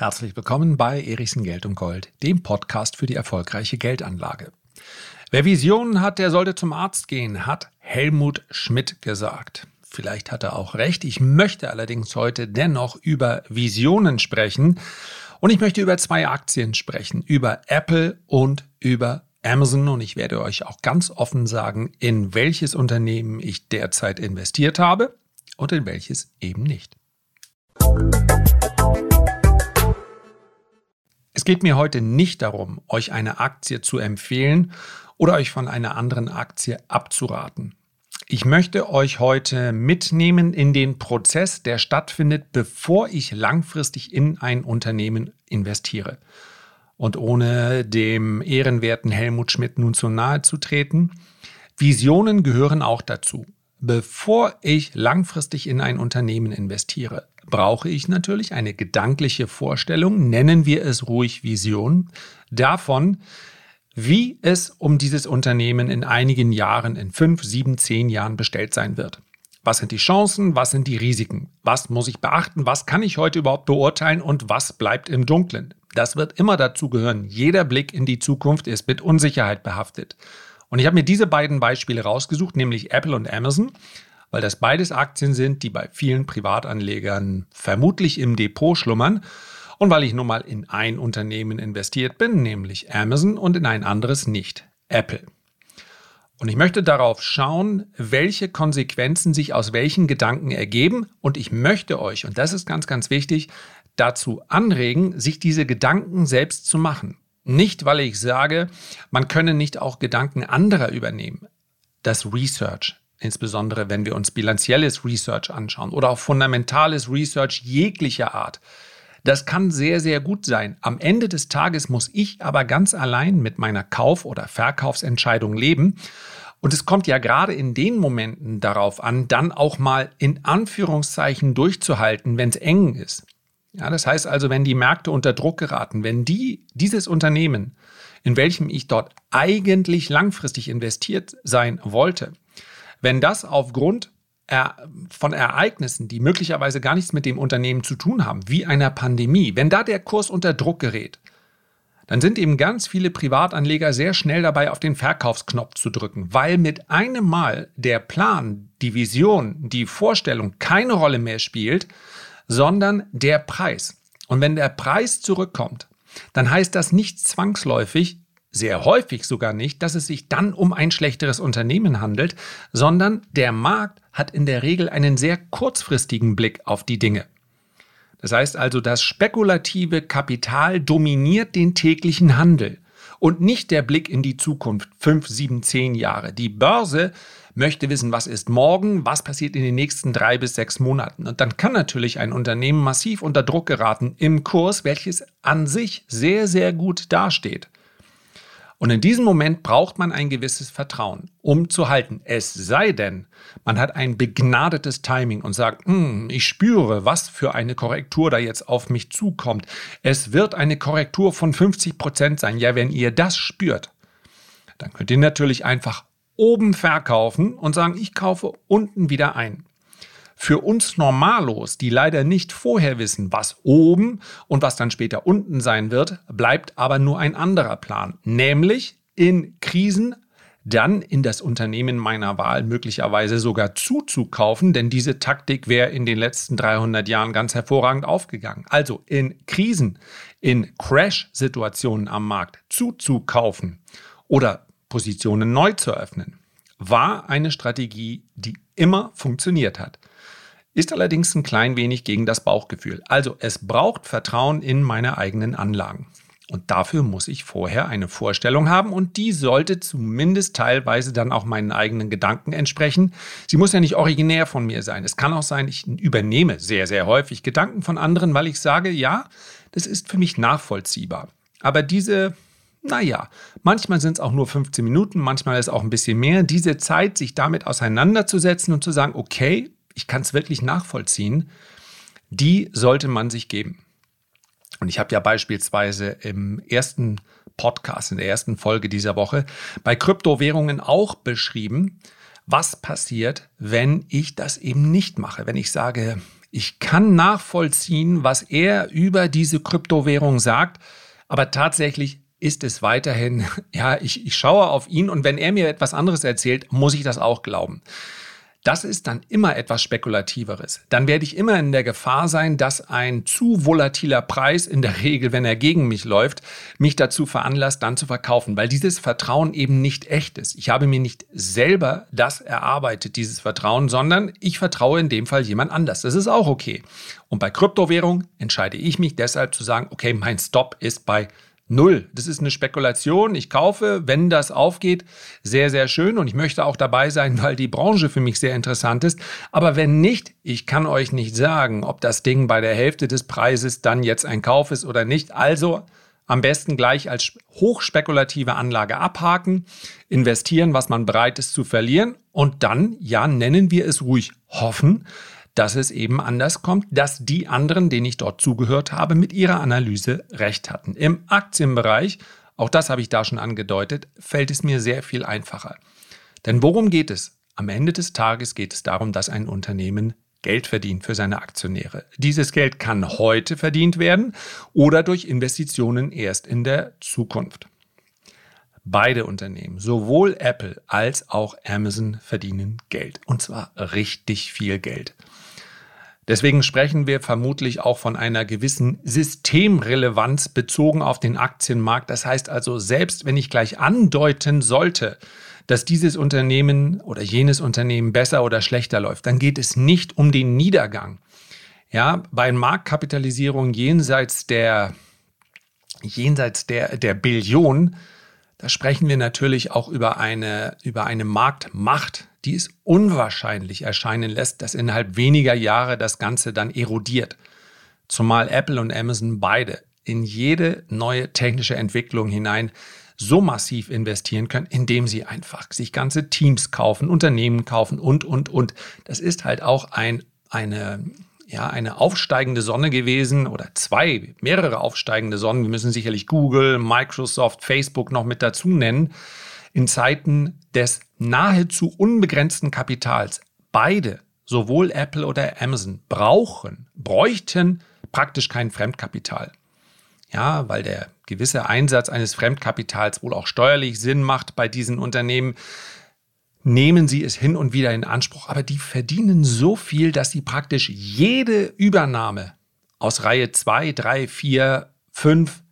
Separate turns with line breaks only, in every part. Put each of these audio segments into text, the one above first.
Herzlich willkommen bei Erichsen Geld und Gold, dem Podcast für die erfolgreiche Geldanlage. Wer Visionen hat, der sollte zum Arzt gehen, hat Helmut Schmidt gesagt. Vielleicht hat er auch recht. Ich möchte allerdings heute dennoch über Visionen sprechen. Und ich möchte über zwei Aktien sprechen, über Apple und über Amazon. Und ich werde euch auch ganz offen sagen, in welches Unternehmen ich derzeit investiert habe und in welches eben nicht. Es geht mir heute nicht darum, euch eine Aktie zu empfehlen oder euch von einer anderen Aktie abzuraten. Ich möchte euch heute mitnehmen in den Prozess, der stattfindet, bevor ich langfristig in ein Unternehmen investiere. Und ohne dem ehrenwerten Helmut Schmidt nun zu nahe zu treten, Visionen gehören auch dazu. Bevor ich langfristig in ein Unternehmen investiere, brauche ich natürlich eine gedankliche Vorstellung, nennen wir es ruhig Vision, davon, wie es um dieses Unternehmen in einigen Jahren, in fünf, sieben, zehn Jahren bestellt sein wird. Was sind die Chancen? Was sind die Risiken? Was muss ich beachten? Was kann ich heute überhaupt beurteilen? Und was bleibt im Dunkeln? Das wird immer dazu gehören. Jeder Blick in die Zukunft ist mit Unsicherheit behaftet. Und ich habe mir diese beiden Beispiele rausgesucht, nämlich Apple und Amazon, weil das beides Aktien sind, die bei vielen Privatanlegern vermutlich im Depot schlummern. Und weil ich nun mal in ein Unternehmen investiert bin, nämlich Amazon, und in ein anderes nicht, Apple. Und ich möchte darauf schauen, welche Konsequenzen sich aus welchen Gedanken ergeben. Und ich möchte euch, und das ist ganz, ganz wichtig, dazu anregen, sich diese Gedanken selbst zu machen. Nicht, weil ich sage, man könne nicht auch Gedanken anderer übernehmen. Das Research, insbesondere wenn wir uns bilanzielles Research anschauen oder auch fundamentales Research jeglicher Art, das kann sehr, sehr gut sein. Am Ende des Tages muss ich aber ganz allein mit meiner Kauf- oder Verkaufsentscheidung leben. Und es kommt ja gerade in den Momenten darauf an, dann auch mal in Anführungszeichen durchzuhalten, wenn es eng ist. Ja, das heißt also, wenn die Märkte unter Druck geraten, wenn die, dieses Unternehmen, in welchem ich dort eigentlich langfristig investiert sein wollte, wenn das aufgrund von Ereignissen, die möglicherweise gar nichts mit dem Unternehmen zu tun haben, wie einer Pandemie, wenn da der Kurs unter Druck gerät, dann sind eben ganz viele Privatanleger sehr schnell dabei, auf den Verkaufsknopf zu drücken, weil mit einem Mal der Plan, die Vision, die Vorstellung keine Rolle mehr spielt, sondern der Preis. Und wenn der Preis zurückkommt, dann heißt das nicht zwangsläufig, sehr häufig sogar nicht, dass es sich dann um ein schlechteres Unternehmen handelt, sondern der Markt hat in der Regel einen sehr kurzfristigen Blick auf die Dinge. Das heißt also, das spekulative Kapital dominiert den täglichen Handel und nicht der Blick in die Zukunft, fünf, sieben, zehn Jahre. Die Börse möchte wissen, was ist morgen, was passiert in den nächsten drei bis sechs Monaten. Und dann kann natürlich ein Unternehmen massiv unter Druck geraten im Kurs, welches an sich sehr, sehr gut dasteht. Und in diesem Moment braucht man ein gewisses Vertrauen, um zu halten. Es sei denn, man hat ein begnadetes Timing und sagt, hm, ich spüre, was für eine Korrektur da jetzt auf mich zukommt. Es wird eine Korrektur von 50 Prozent sein. Ja, wenn ihr das spürt, dann könnt ihr natürlich einfach oben verkaufen und sagen, ich kaufe unten wieder ein. Für uns Normalos, die leider nicht vorher wissen, was oben und was dann später unten sein wird, bleibt aber nur ein anderer Plan, nämlich in Krisen dann in das Unternehmen meiner Wahl möglicherweise sogar zuzukaufen, denn diese Taktik wäre in den letzten 300 Jahren ganz hervorragend aufgegangen. Also in Krisen, in Crash-Situationen am Markt zuzukaufen oder Positionen neu zu öffnen, war eine Strategie, die immer funktioniert hat ist allerdings ein klein wenig gegen das Bauchgefühl. Also es braucht Vertrauen in meine eigenen Anlagen. Und dafür muss ich vorher eine Vorstellung haben und die sollte zumindest teilweise dann auch meinen eigenen Gedanken entsprechen. Sie muss ja nicht originär von mir sein. Es kann auch sein, ich übernehme sehr, sehr häufig Gedanken von anderen, weil ich sage, ja, das ist für mich nachvollziehbar. Aber diese, naja, manchmal sind es auch nur 15 Minuten, manchmal ist es auch ein bisschen mehr. Diese Zeit, sich damit auseinanderzusetzen und zu sagen, okay, ich kann es wirklich nachvollziehen, die sollte man sich geben. Und ich habe ja beispielsweise im ersten Podcast, in der ersten Folge dieser Woche, bei Kryptowährungen auch beschrieben, was passiert, wenn ich das eben nicht mache. Wenn ich sage, Ich kann nachvollziehen, was er über diese Kryptowährung sagt, aber tatsächlich ist es weiterhin, ja, ich, ich schaue auf ihn und wenn er mir etwas anderes erzählt, muss ich das auch glauben. Das ist dann immer etwas Spekulativeres. Dann werde ich immer in der Gefahr sein, dass ein zu volatiler Preis, in der Regel, wenn er gegen mich läuft, mich dazu veranlasst, dann zu verkaufen, weil dieses Vertrauen eben nicht echt ist. Ich habe mir nicht selber das erarbeitet, dieses Vertrauen, sondern ich vertraue in dem Fall jemand anders. Das ist auch okay. Und bei Kryptowährung entscheide ich mich deshalb zu sagen, okay, mein Stop ist bei Null. Das ist eine Spekulation. Ich kaufe, wenn das aufgeht, sehr, sehr schön. Und ich möchte auch dabei sein, weil die Branche für mich sehr interessant ist. Aber wenn nicht, ich kann euch nicht sagen, ob das Ding bei der Hälfte des Preises dann jetzt ein Kauf ist oder nicht. Also am besten gleich als hochspekulative Anlage abhaken, investieren, was man bereit ist zu verlieren. Und dann, ja, nennen wir es ruhig hoffen, dass es eben anders kommt, dass die anderen, denen ich dort zugehört habe, mit ihrer Analyse recht hatten. Im Aktienbereich, auch das habe ich da schon angedeutet, fällt es mir sehr viel einfacher. Denn worum geht es? Am Ende des Tages geht es darum, dass ein Unternehmen Geld verdient für seine Aktionäre. Dieses Geld kann heute verdient werden oder durch Investitionen erst in der Zukunft. Beide Unternehmen, sowohl Apple als auch Amazon, verdienen Geld. Und zwar richtig viel Geld. Deswegen sprechen wir vermutlich auch von einer gewissen Systemrelevanz bezogen auf den Aktienmarkt. Das heißt also, selbst wenn ich gleich andeuten sollte, dass dieses Unternehmen oder jenes Unternehmen besser oder schlechter läuft, dann geht es nicht um den Niedergang. Ja, bei Marktkapitalisierung jenseits der, jenseits der, der Billion, da sprechen wir natürlich auch über eine, über eine Marktmacht, die es unwahrscheinlich erscheinen lässt, dass innerhalb weniger Jahre das Ganze dann erodiert. Zumal Apple und Amazon beide in jede neue technische Entwicklung hinein so massiv investieren können, indem sie einfach sich ganze Teams kaufen, Unternehmen kaufen und, und, und. Das ist halt auch ein, eine, ja, eine aufsteigende Sonne gewesen oder zwei, mehrere aufsteigende Sonnen. Wir müssen sicherlich Google, Microsoft, Facebook noch mit dazu nennen in Zeiten des nahezu unbegrenzten Kapitals. Beide, sowohl Apple oder Amazon, brauchen, bräuchten praktisch kein Fremdkapital. Ja, weil der gewisse Einsatz eines Fremdkapitals wohl auch steuerlich Sinn macht bei diesen Unternehmen, nehmen sie es hin und wieder in Anspruch. Aber die verdienen so viel, dass sie praktisch jede Übernahme aus Reihe 2, 3, 4, 5,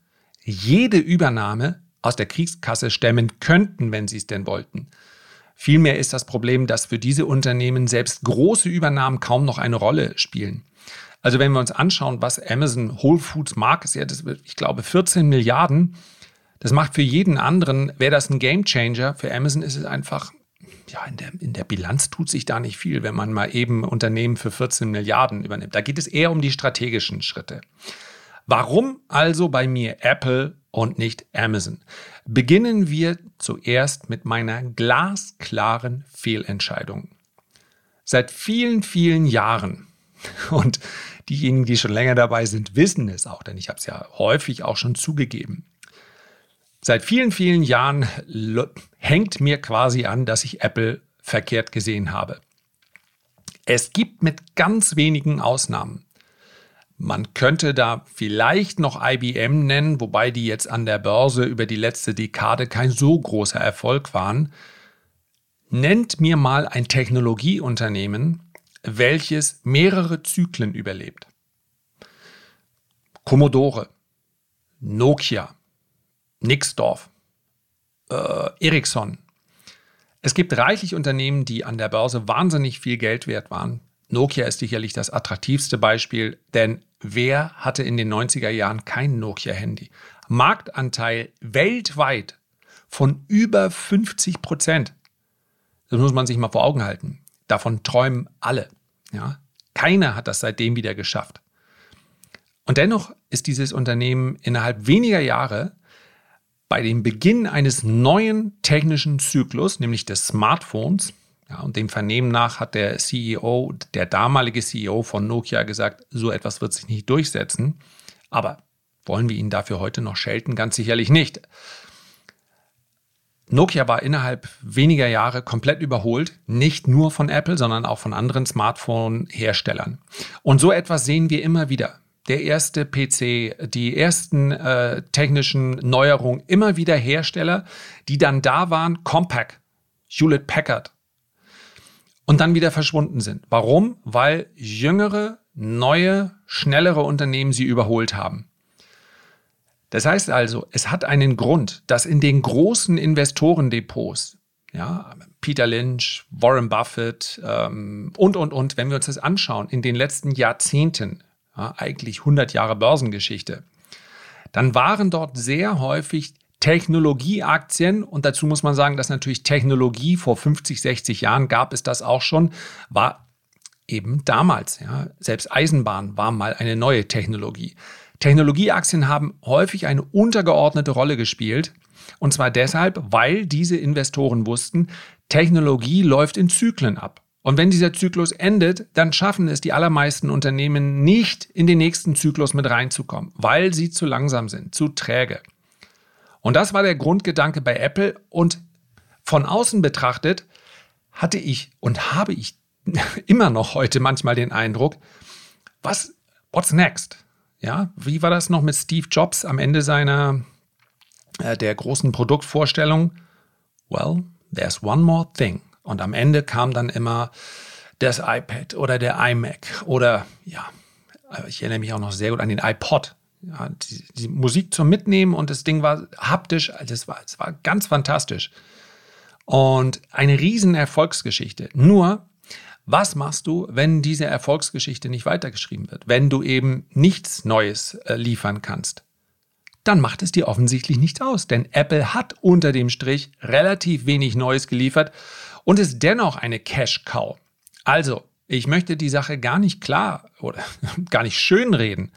jede Übernahme aus der Kriegskasse stemmen könnten, wenn sie es denn wollten. Vielmehr ist das Problem, dass für diese Unternehmen selbst große Übernahmen kaum noch eine Rolle spielen. Also wenn wir uns anschauen, was Amazon Whole Foods Market ist, das wird, ich glaube, 14 Milliarden. Das macht für jeden anderen, wäre das ein Game Changer. Für Amazon ist es einfach, ja, in der, in der Bilanz tut sich da nicht viel, wenn man mal eben Unternehmen für 14 Milliarden übernimmt. Da geht es eher um die strategischen Schritte. Warum also bei mir Apple und nicht Amazon? Beginnen wir zuerst mit meiner glasklaren Fehlentscheidung. Seit vielen, vielen Jahren, und diejenigen, die schon länger dabei sind, wissen es auch, denn ich habe es ja häufig auch schon zugegeben. Seit vielen, vielen Jahren hängt mir quasi an, dass ich Apple verkehrt gesehen habe. Es gibt mit ganz wenigen Ausnahmen man könnte da vielleicht noch IBM nennen, wobei die jetzt an der Börse über die letzte Dekade kein so großer Erfolg waren. Nennt mir mal ein Technologieunternehmen, welches mehrere Zyklen überlebt. Commodore, Nokia, Nixdorf, äh, Ericsson. Es gibt reichlich Unternehmen, die an der Börse wahnsinnig viel Geld wert waren. Nokia ist sicherlich das attraktivste Beispiel, denn wer hatte in den 90er Jahren kein Nokia-Handy? Marktanteil weltweit von über 50 Prozent. Das muss man sich mal vor Augen halten. Davon träumen alle. Ja? Keiner hat das seitdem wieder geschafft. Und dennoch ist dieses Unternehmen innerhalb weniger Jahre bei dem Beginn eines neuen technischen Zyklus, nämlich des Smartphones, ja, und dem Vernehmen nach hat der CEO, der damalige CEO von Nokia gesagt, so etwas wird sich nicht durchsetzen. Aber wollen wir ihn dafür heute noch schelten? Ganz sicherlich nicht. Nokia war innerhalb weniger Jahre komplett überholt, nicht nur von Apple, sondern auch von anderen Smartphone-Herstellern. Und so etwas sehen wir immer wieder. Der erste PC, die ersten äh, technischen Neuerungen, immer wieder Hersteller, die dann da waren, Compaq, Hewlett Packard, und dann wieder verschwunden sind. Warum? Weil jüngere, neue, schnellere Unternehmen sie überholt haben. Das heißt also, es hat einen Grund, dass in den großen Investorendepots, ja, Peter Lynch, Warren Buffett ähm, und, und, und, wenn wir uns das anschauen, in den letzten Jahrzehnten, ja, eigentlich 100 Jahre Börsengeschichte, dann waren dort sehr häufig Technologieaktien und dazu muss man sagen, dass natürlich Technologie vor 50, 60 Jahren gab es das auch schon, war eben damals, ja, selbst Eisenbahn war mal eine neue Technologie. Technologieaktien haben häufig eine untergeordnete Rolle gespielt. Und zwar deshalb, weil diese Investoren wussten, Technologie läuft in Zyklen ab. Und wenn dieser Zyklus endet, dann schaffen es die allermeisten Unternehmen nicht, in den nächsten Zyklus mit reinzukommen, weil sie zu langsam sind, zu träge. Und das war der Grundgedanke bei Apple. Und von außen betrachtet hatte ich und habe ich immer noch heute manchmal den Eindruck, was, what's next? Ja, wie war das noch mit Steve Jobs am Ende seiner äh, der großen Produktvorstellung? Well, there's one more thing. Und am Ende kam dann immer das iPad oder der iMac oder ja, ich erinnere mich auch noch sehr gut an den iPod. Ja, die, die Musik zum Mitnehmen und das Ding war haptisch, also es war, es war ganz fantastisch. Und eine riesen Erfolgsgeschichte. Nur was machst du, wenn diese Erfolgsgeschichte nicht weitergeschrieben wird? Wenn du eben nichts Neues äh, liefern kannst? Dann macht es dir offensichtlich nichts aus, denn Apple hat unter dem Strich relativ wenig Neues geliefert und ist dennoch eine Cash-Cow. Also, ich möchte die Sache gar nicht klar oder gar nicht schönreden.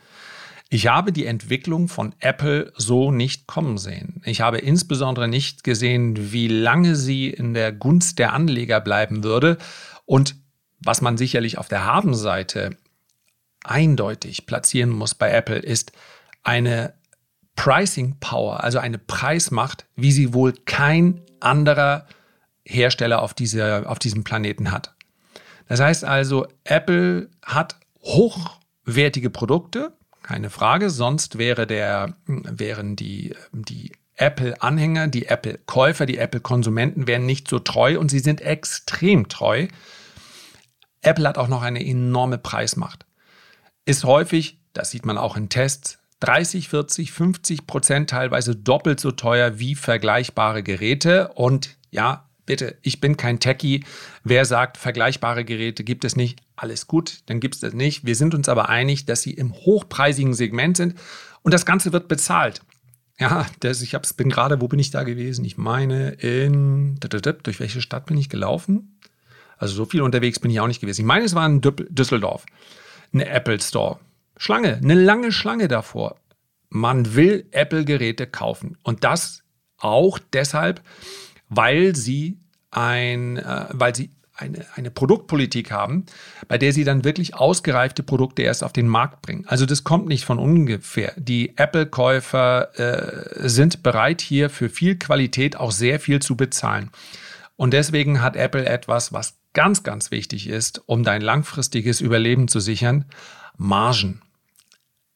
Ich habe die Entwicklung von Apple so nicht kommen sehen. Ich habe insbesondere nicht gesehen, wie lange sie in der Gunst der Anleger bleiben würde und was man sicherlich auf der Habenseite eindeutig platzieren muss bei Apple, ist eine Pricing Power, also eine Preismacht, wie sie wohl kein anderer Hersteller auf, diese, auf diesem Planeten hat. Das heißt also, Apple hat hochwertige Produkte, keine Frage, sonst wäre der, wären die, die Apple-Anhänger, die Apple-Käufer, die Apple-Konsumenten wären nicht so treu und sie sind extrem treu Apple hat auch noch eine enorme Preismacht. Ist häufig, das sieht man auch in Tests, 30, 40, 50 Prozent teilweise doppelt so teuer wie vergleichbare Geräte. Und ja, bitte, ich bin kein Techie. Wer sagt, vergleichbare Geräte gibt es nicht, alles gut, dann gibt es das nicht. Wir sind uns aber einig, dass sie im hochpreisigen Segment sind und das Ganze wird bezahlt. Ja, das, ich hab's, bin gerade, wo bin ich da gewesen? Ich meine, in, durch welche Stadt bin ich gelaufen? Also so viel unterwegs bin ich auch nicht gewesen. Ich meine, es war in Düsseldorf, eine Apple Store. Schlange, eine lange Schlange davor. Man will Apple-Geräte kaufen. Und das auch deshalb, weil sie ein, äh, weil sie eine, eine Produktpolitik haben, bei der sie dann wirklich ausgereifte Produkte erst auf den Markt bringen. Also das kommt nicht von ungefähr. Die Apple-Käufer äh, sind bereit, hier für viel Qualität auch sehr viel zu bezahlen. Und deswegen hat Apple etwas, was ganz, ganz wichtig ist, um dein langfristiges Überleben zu sichern, Margen.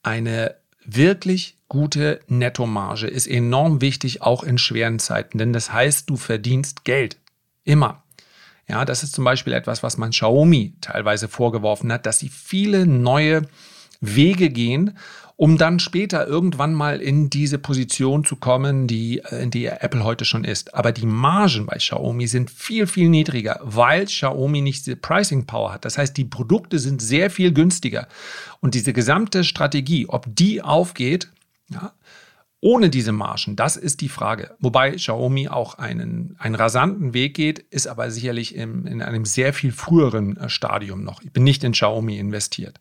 Eine wirklich gute Nettomarge ist enorm wichtig, auch in schweren Zeiten, denn das heißt, du verdienst Geld. Immer. Ja, das ist zum Beispiel etwas, was man Xiaomi teilweise vorgeworfen hat, dass sie viele neue Wege gehen, um dann später irgendwann mal in diese Position zu kommen, die, äh, in die Apple heute schon ist. Aber die Margen bei Xiaomi sind viel, viel niedriger, weil Xiaomi nicht diese Pricing Power hat. Das heißt, die Produkte sind sehr viel günstiger. Und diese gesamte Strategie, ob die aufgeht, ja, ohne diese Margen, das ist die Frage. Wobei Xiaomi auch einen, einen rasanten Weg geht, ist aber sicherlich im, in einem sehr viel früheren äh, Stadium noch. Ich bin nicht in Xiaomi investiert.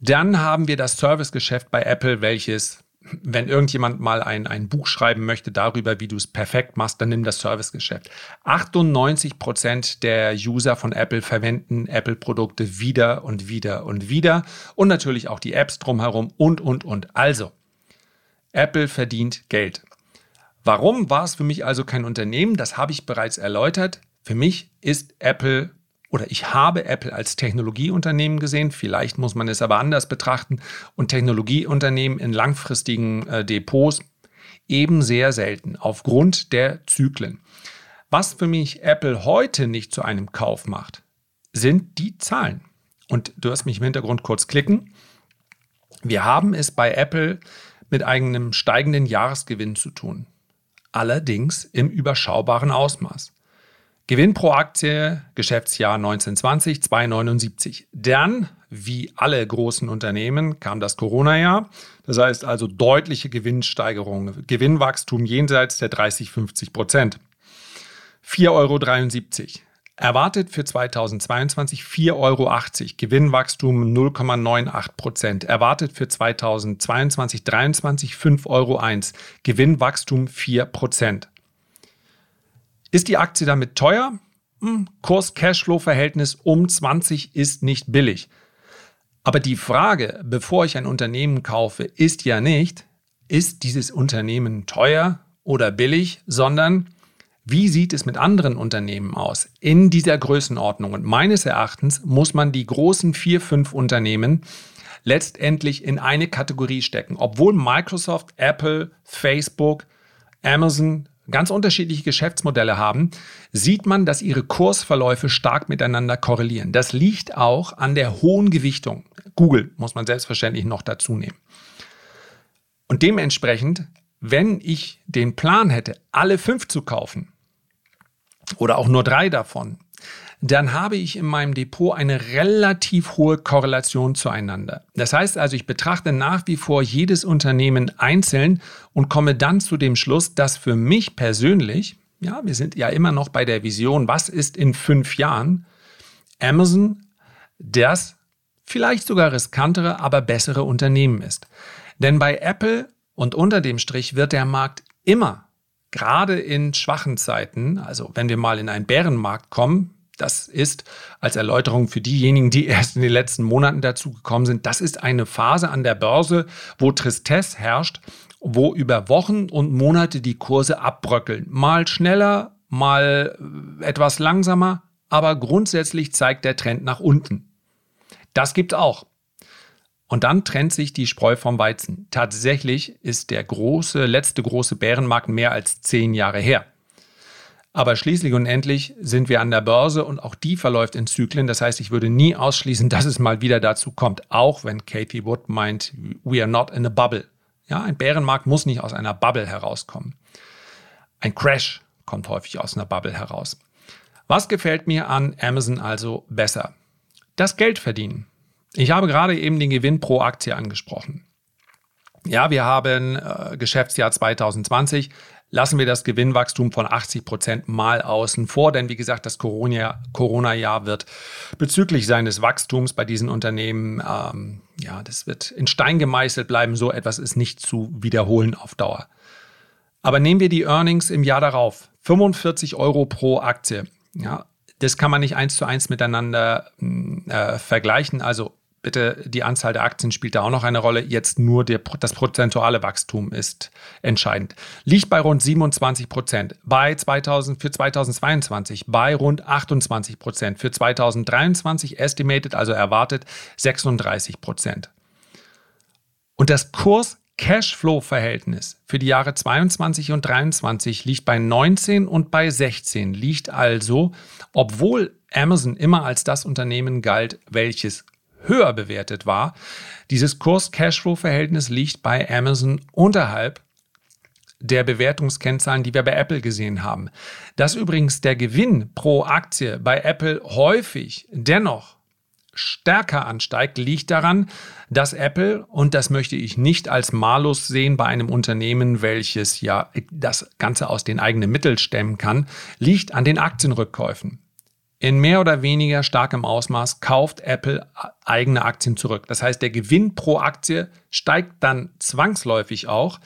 Dann haben wir das Servicegeschäft bei Apple, welches, wenn irgendjemand mal ein, ein Buch schreiben möchte darüber, wie du es perfekt machst, dann nimm das Servicegeschäft. 98 Prozent der User von Apple verwenden Apple-Produkte wieder und wieder und wieder und natürlich auch die Apps drumherum und, und, und. Also, Apple verdient Geld. Warum war es für mich also kein Unternehmen? Das habe ich bereits erläutert. Für mich ist Apple oder ich habe Apple als Technologieunternehmen gesehen. Vielleicht muss man es aber anders betrachten. Und Technologieunternehmen in langfristigen äh, Depots eben sehr selten aufgrund der Zyklen. Was für mich Apple heute nicht zu einem Kauf macht, sind die Zahlen. Und du hast mich im Hintergrund kurz klicken. Wir haben es bei Apple mit einem steigenden Jahresgewinn zu tun. Allerdings im überschaubaren Ausmaß. Gewinn pro Aktie, Geschäftsjahr 1920, 2,79. Dann, wie alle großen Unternehmen, kam das Corona-Jahr. Das heißt also deutliche Gewinnsteigerung, Gewinnwachstum jenseits der 30, 50 Prozent. 4,73 Euro. Erwartet für 2022 4,80 Euro, Gewinnwachstum 0,98 Prozent. Erwartet für 2022 2023 5,01 Euro, Gewinnwachstum 4 Prozent. Ist die Aktie damit teuer? Hm, Kurs-Cashflow-Verhältnis um 20 ist nicht billig. Aber die Frage, bevor ich ein Unternehmen kaufe, ist ja nicht, ist dieses Unternehmen teuer oder billig, sondern wie sieht es mit anderen Unternehmen aus in dieser Größenordnung? Und meines Erachtens muss man die großen vier, fünf Unternehmen letztendlich in eine Kategorie stecken. Obwohl Microsoft, Apple, Facebook, Amazon, ganz unterschiedliche Geschäftsmodelle haben, sieht man, dass ihre Kursverläufe stark miteinander korrelieren. Das liegt auch an der hohen Gewichtung. Google muss man selbstverständlich noch dazu nehmen. Und dementsprechend, wenn ich den Plan hätte, alle fünf zu kaufen oder auch nur drei davon, dann habe ich in meinem Depot eine relativ hohe Korrelation zueinander. Das heißt also, ich betrachte nach wie vor jedes Unternehmen einzeln und komme dann zu dem Schluss, dass für mich persönlich, ja, wir sind ja immer noch bei der Vision, was ist in fünf Jahren, Amazon das vielleicht sogar riskantere, aber bessere Unternehmen ist. Denn bei Apple und unter dem Strich wird der Markt immer, gerade in schwachen Zeiten, also wenn wir mal in einen Bärenmarkt kommen, das ist als Erläuterung für diejenigen, die erst in den letzten Monaten dazu gekommen sind, das ist eine Phase an der Börse, wo Tristesse herrscht, wo über Wochen und Monate die Kurse abbröckeln. Mal schneller, mal etwas langsamer, aber grundsätzlich zeigt der Trend nach unten. Das gibt auch. Und dann trennt sich die Spreu vom Weizen. Tatsächlich ist der große, letzte große Bärenmarkt mehr als zehn Jahre her. Aber schließlich und endlich sind wir an der Börse und auch die verläuft in Zyklen. Das heißt, ich würde nie ausschließen, dass es mal wieder dazu kommt, auch wenn Katie Wood meint, we are not in a bubble. Ja, ein Bärenmarkt muss nicht aus einer Bubble herauskommen. Ein Crash kommt häufig aus einer Bubble heraus. Was gefällt mir an Amazon also besser? Das Geld verdienen. Ich habe gerade eben den Gewinn pro Aktie angesprochen. Ja, wir haben äh, Geschäftsjahr 2020 lassen wir das Gewinnwachstum von 80 Prozent mal außen vor, denn wie gesagt, das Corona-Jahr wird bezüglich seines Wachstums bei diesen Unternehmen, ähm, ja, das wird in Stein gemeißelt bleiben. So etwas ist nicht zu wiederholen auf Dauer. Aber nehmen wir die Earnings im Jahr darauf. 45 Euro pro Aktie. Ja, das kann man nicht eins zu eins miteinander äh, vergleichen. Also Bitte, die Anzahl der Aktien spielt da auch noch eine Rolle. Jetzt nur der, das prozentuale Wachstum ist entscheidend. Liegt bei rund 27 Prozent. Bei 2000, für 2022 bei rund 28 Prozent. Für 2023 estimated, also erwartet 36 Prozent. Und das Kurs Cashflow-Verhältnis für die Jahre 22 und 23 liegt bei 19 und bei 16, liegt also, obwohl Amazon immer als das Unternehmen galt, welches höher bewertet war. Dieses Kurs-Cashflow-Verhältnis liegt bei Amazon unterhalb der Bewertungskennzahlen, die wir bei Apple gesehen haben. Dass übrigens der Gewinn pro Aktie bei Apple häufig dennoch stärker ansteigt, liegt daran, dass Apple, und das möchte ich nicht als Malus sehen bei einem Unternehmen, welches ja das Ganze aus den eigenen Mitteln stemmen kann, liegt an den Aktienrückkäufen in mehr oder weniger starkem Ausmaß kauft Apple eigene Aktien zurück. Das heißt, der Gewinn pro Aktie steigt dann zwangsläufig auch,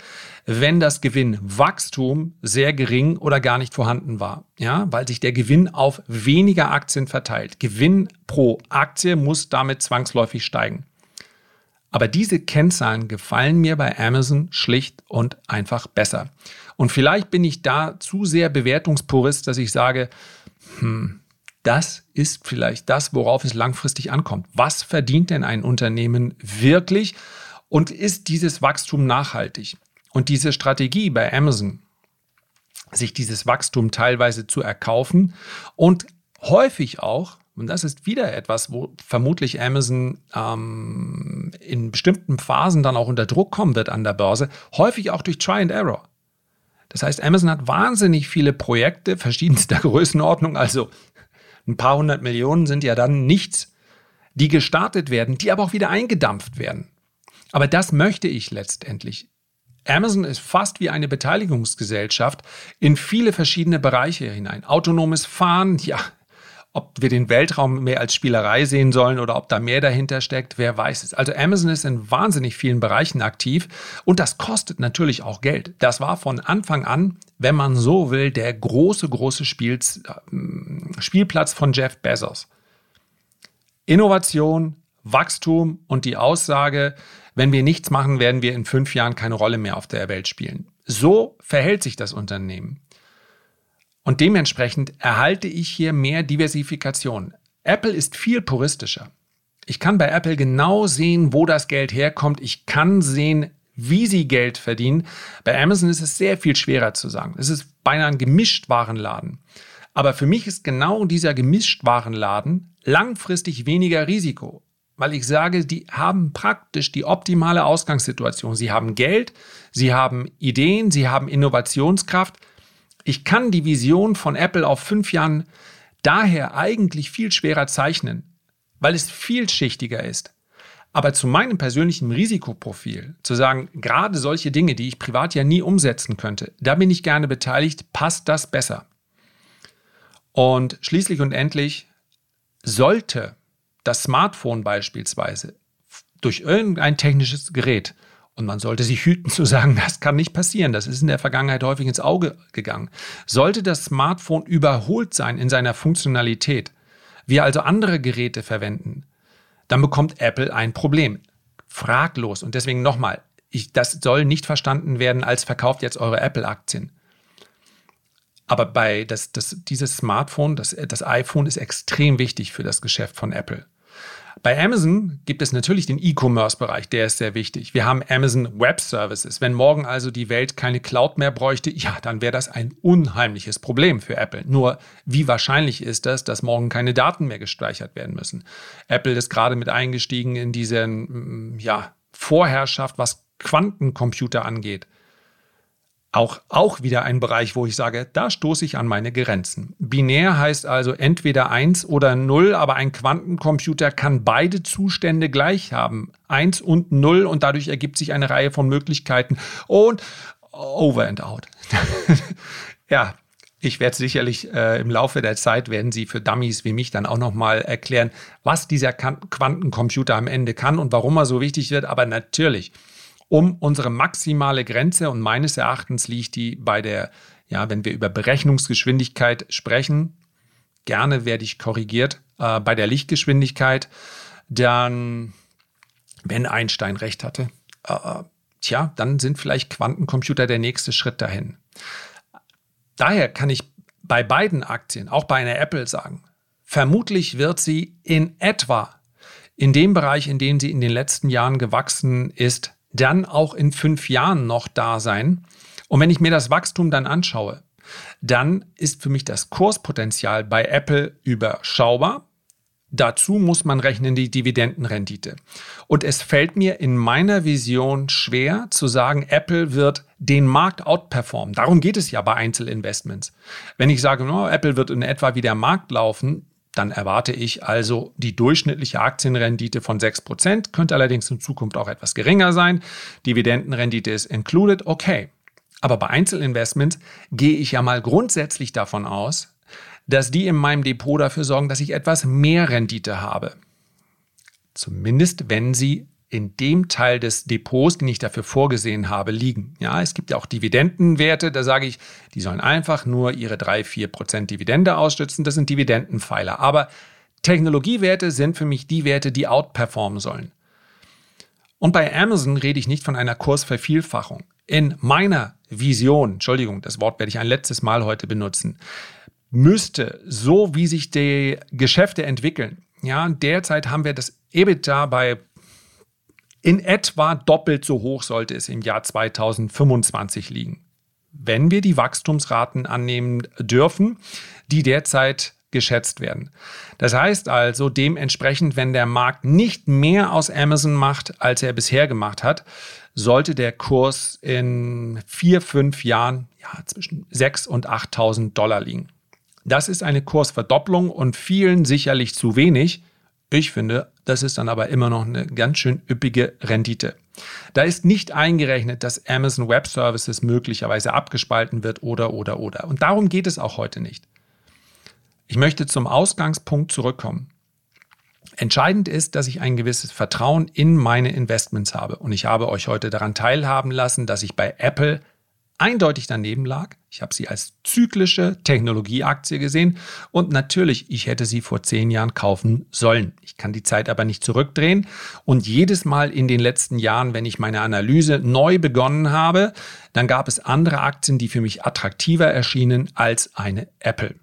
wenn das Gewinnwachstum sehr gering oder gar nicht vorhanden war. Ja, weil sich der Gewinn auf weniger Aktien verteilt. Gewinn pro Aktie muss damit zwangsläufig steigen. Aber diese Kennzahlen gefallen mir bei Amazon schlicht und einfach besser. Und vielleicht bin ich da zu sehr Bewertungspurist, dass ich sage, hm, das ist vielleicht das, worauf es langfristig ankommt. Was verdient denn ein Unternehmen wirklich und ist dieses Wachstum nachhaltig? Und diese Strategie bei Amazon, sich dieses Wachstum teilweise zu erkaufen und häufig auch, und das ist wieder etwas, wo vermutlich Amazon ähm, in bestimmten Phasen dann auch unter Druck kommen wird an der Börse, häufig auch durch Try and Error. Das heißt, Amazon hat wahnsinnig viele Projekte verschiedenster Größenordnung, also ein paar hundert Millionen sind ja dann nichts, die gestartet werden, die aber auch wieder eingedampft werden. Aber das möchte ich letztendlich. Amazon ist fast wie eine Beteiligungsgesellschaft in viele verschiedene Bereiche hinein. Autonomes Fahren, ja, ob wir den Weltraum mehr als Spielerei sehen sollen oder ob da mehr dahinter steckt, wer weiß es. Also Amazon ist in wahnsinnig vielen Bereichen aktiv und das kostet natürlich auch Geld. Das war von Anfang an, wenn man so will, der große, große Spiels, äh, Spielplatz von Jeff Bezos. Innovation, Wachstum und die Aussage, wenn wir nichts machen, werden wir in fünf Jahren keine Rolle mehr auf der Welt spielen. So verhält sich das Unternehmen. Und dementsprechend erhalte ich hier mehr Diversifikation. Apple ist viel puristischer. Ich kann bei Apple genau sehen, wo das Geld herkommt. Ich kann sehen, wie sie Geld verdienen. Bei Amazon ist es sehr viel schwerer zu sagen. Es ist beinahe ein Gemischtwarenladen. Aber für mich ist genau dieser Gemischtwarenladen langfristig weniger Risiko, weil ich sage, die haben praktisch die optimale Ausgangssituation. Sie haben Geld, sie haben Ideen, sie haben Innovationskraft ich kann die Vision von Apple auf fünf Jahren daher eigentlich viel schwerer zeichnen, weil es vielschichtiger ist. Aber zu meinem persönlichen Risikoprofil, zu sagen, gerade solche Dinge, die ich privat ja nie umsetzen könnte, da bin ich gerne beteiligt, passt das besser. Und schließlich und endlich sollte das Smartphone beispielsweise durch irgendein technisches Gerät und man sollte sich hüten zu sagen, das kann nicht passieren. Das ist in der Vergangenheit häufig ins Auge gegangen. Sollte das Smartphone überholt sein in seiner Funktionalität, wir also andere Geräte verwenden, dann bekommt Apple ein Problem. Fraglos. Und deswegen nochmal, das soll nicht verstanden werden als verkauft jetzt eure Apple-Aktien. Aber bei das, das, dieses Smartphone, das, das iPhone ist extrem wichtig für das Geschäft von Apple. Bei Amazon gibt es natürlich den E-Commerce-Bereich, der ist sehr wichtig. Wir haben Amazon Web Services. Wenn morgen also die Welt keine Cloud mehr bräuchte, ja, dann wäre das ein unheimliches Problem für Apple. Nur wie wahrscheinlich ist das, dass morgen keine Daten mehr gespeichert werden müssen? Apple ist gerade mit eingestiegen in diese mm, ja, Vorherrschaft, was Quantencomputer angeht auch, auch wieder ein Bereich, wo ich sage, da stoße ich an meine Grenzen. Binär heißt also entweder 1 oder 0, aber ein Quantencomputer kann beide Zustände gleich haben. 1 und 0 und dadurch ergibt sich eine Reihe von Möglichkeiten und over and out. ja, ich werde sicherlich äh, im Laufe der Zeit werden Sie für Dummies wie mich dann auch nochmal erklären, was dieser Quantencomputer am Ende kann und warum er so wichtig wird. Aber natürlich, um unsere maximale Grenze und meines Erachtens liegt die bei der, ja, wenn wir über Berechnungsgeschwindigkeit sprechen, gerne werde ich korrigiert, äh, bei der Lichtgeschwindigkeit, dann, wenn Einstein recht hatte, äh, tja, dann sind vielleicht Quantencomputer der nächste Schritt dahin. Daher kann ich bei beiden Aktien, auch bei einer Apple sagen, vermutlich wird sie in etwa in dem Bereich, in dem sie in den letzten Jahren gewachsen ist, dann auch in fünf Jahren noch da sein. Und wenn ich mir das Wachstum dann anschaue, dann ist für mich das Kurspotenzial bei Apple überschaubar. Dazu muss man rechnen die Dividendenrendite. Und es fällt mir in meiner Vision schwer zu sagen, Apple wird den Markt outperformen. Darum geht es ja bei Einzelinvestments. Wenn ich sage, no, Apple wird in etwa wie der Markt laufen, dann erwarte ich also die durchschnittliche Aktienrendite von 6%, könnte allerdings in Zukunft auch etwas geringer sein. Dividendenrendite ist included, okay. Aber bei Einzelinvestments gehe ich ja mal grundsätzlich davon aus, dass die in meinem Depot dafür sorgen, dass ich etwas mehr Rendite habe. Zumindest wenn sie in dem Teil des Depots, den ich dafür vorgesehen habe, liegen. Ja, es gibt ja auch Dividendenwerte, da sage ich, die sollen einfach nur ihre 3, 4 Prozent Dividende ausstützen. Das sind Dividendenpfeiler. Aber Technologiewerte sind für mich die Werte, die outperformen sollen. Und bei Amazon rede ich nicht von einer Kursvervielfachung. In meiner Vision, Entschuldigung, das Wort werde ich ein letztes Mal heute benutzen, müsste, so wie sich die Geschäfte entwickeln, ja, derzeit haben wir das EBITDA bei in etwa doppelt so hoch sollte es im Jahr 2025 liegen. Wenn wir die Wachstumsraten annehmen dürfen, die derzeit geschätzt werden. Das heißt also dementsprechend, wenn der Markt nicht mehr aus Amazon macht, als er bisher gemacht hat, sollte der Kurs in vier, fünf Jahren ja, zwischen 6.000 und 8.000 Dollar liegen. Das ist eine Kursverdopplung und vielen sicherlich zu wenig. Ich finde, das ist dann aber immer noch eine ganz schön üppige Rendite. Da ist nicht eingerechnet, dass Amazon Web Services möglicherweise abgespalten wird oder oder oder. Und darum geht es auch heute nicht. Ich möchte zum Ausgangspunkt zurückkommen. Entscheidend ist, dass ich ein gewisses Vertrauen in meine Investments habe. Und ich habe euch heute daran teilhaben lassen, dass ich bei Apple eindeutig daneben lag. Ich habe sie als zyklische Technologieaktie gesehen und natürlich, ich hätte sie vor zehn Jahren kaufen sollen. Ich kann die Zeit aber nicht zurückdrehen und jedes Mal in den letzten Jahren, wenn ich meine Analyse neu begonnen habe, dann gab es andere Aktien, die für mich attraktiver erschienen als eine Apple.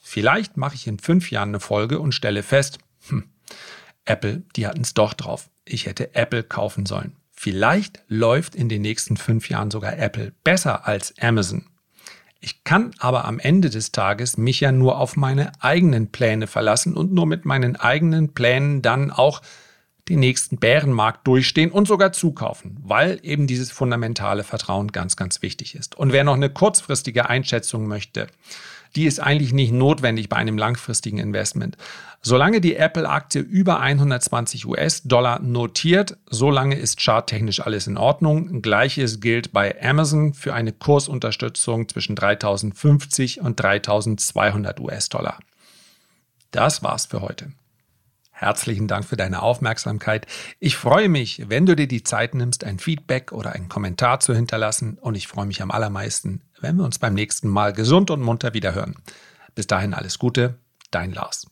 Vielleicht mache ich in fünf Jahren eine Folge und stelle fest, hm, Apple, die hatten es doch drauf. Ich hätte Apple kaufen sollen. Vielleicht läuft in den nächsten fünf Jahren sogar Apple besser als Amazon. Ich kann aber am Ende des Tages mich ja nur auf meine eigenen Pläne verlassen und nur mit meinen eigenen Plänen dann auch den nächsten Bärenmarkt durchstehen und sogar zukaufen, weil eben dieses fundamentale Vertrauen ganz, ganz wichtig ist. Und wer noch eine kurzfristige Einschätzung möchte, die ist eigentlich nicht notwendig bei einem langfristigen Investment. Solange die Apple-Aktie über 120 US-Dollar notiert, solange ist charttechnisch alles in Ordnung. Gleiches gilt bei Amazon für eine Kursunterstützung zwischen 3050 und 3200 US-Dollar. Das war's für heute. Herzlichen Dank für deine Aufmerksamkeit. Ich freue mich, wenn du dir die Zeit nimmst, ein Feedback oder einen Kommentar zu hinterlassen. Und ich freue mich am allermeisten, wenn wir uns beim nächsten Mal gesund und munter wiederhören. Bis dahin alles Gute, dein Lars.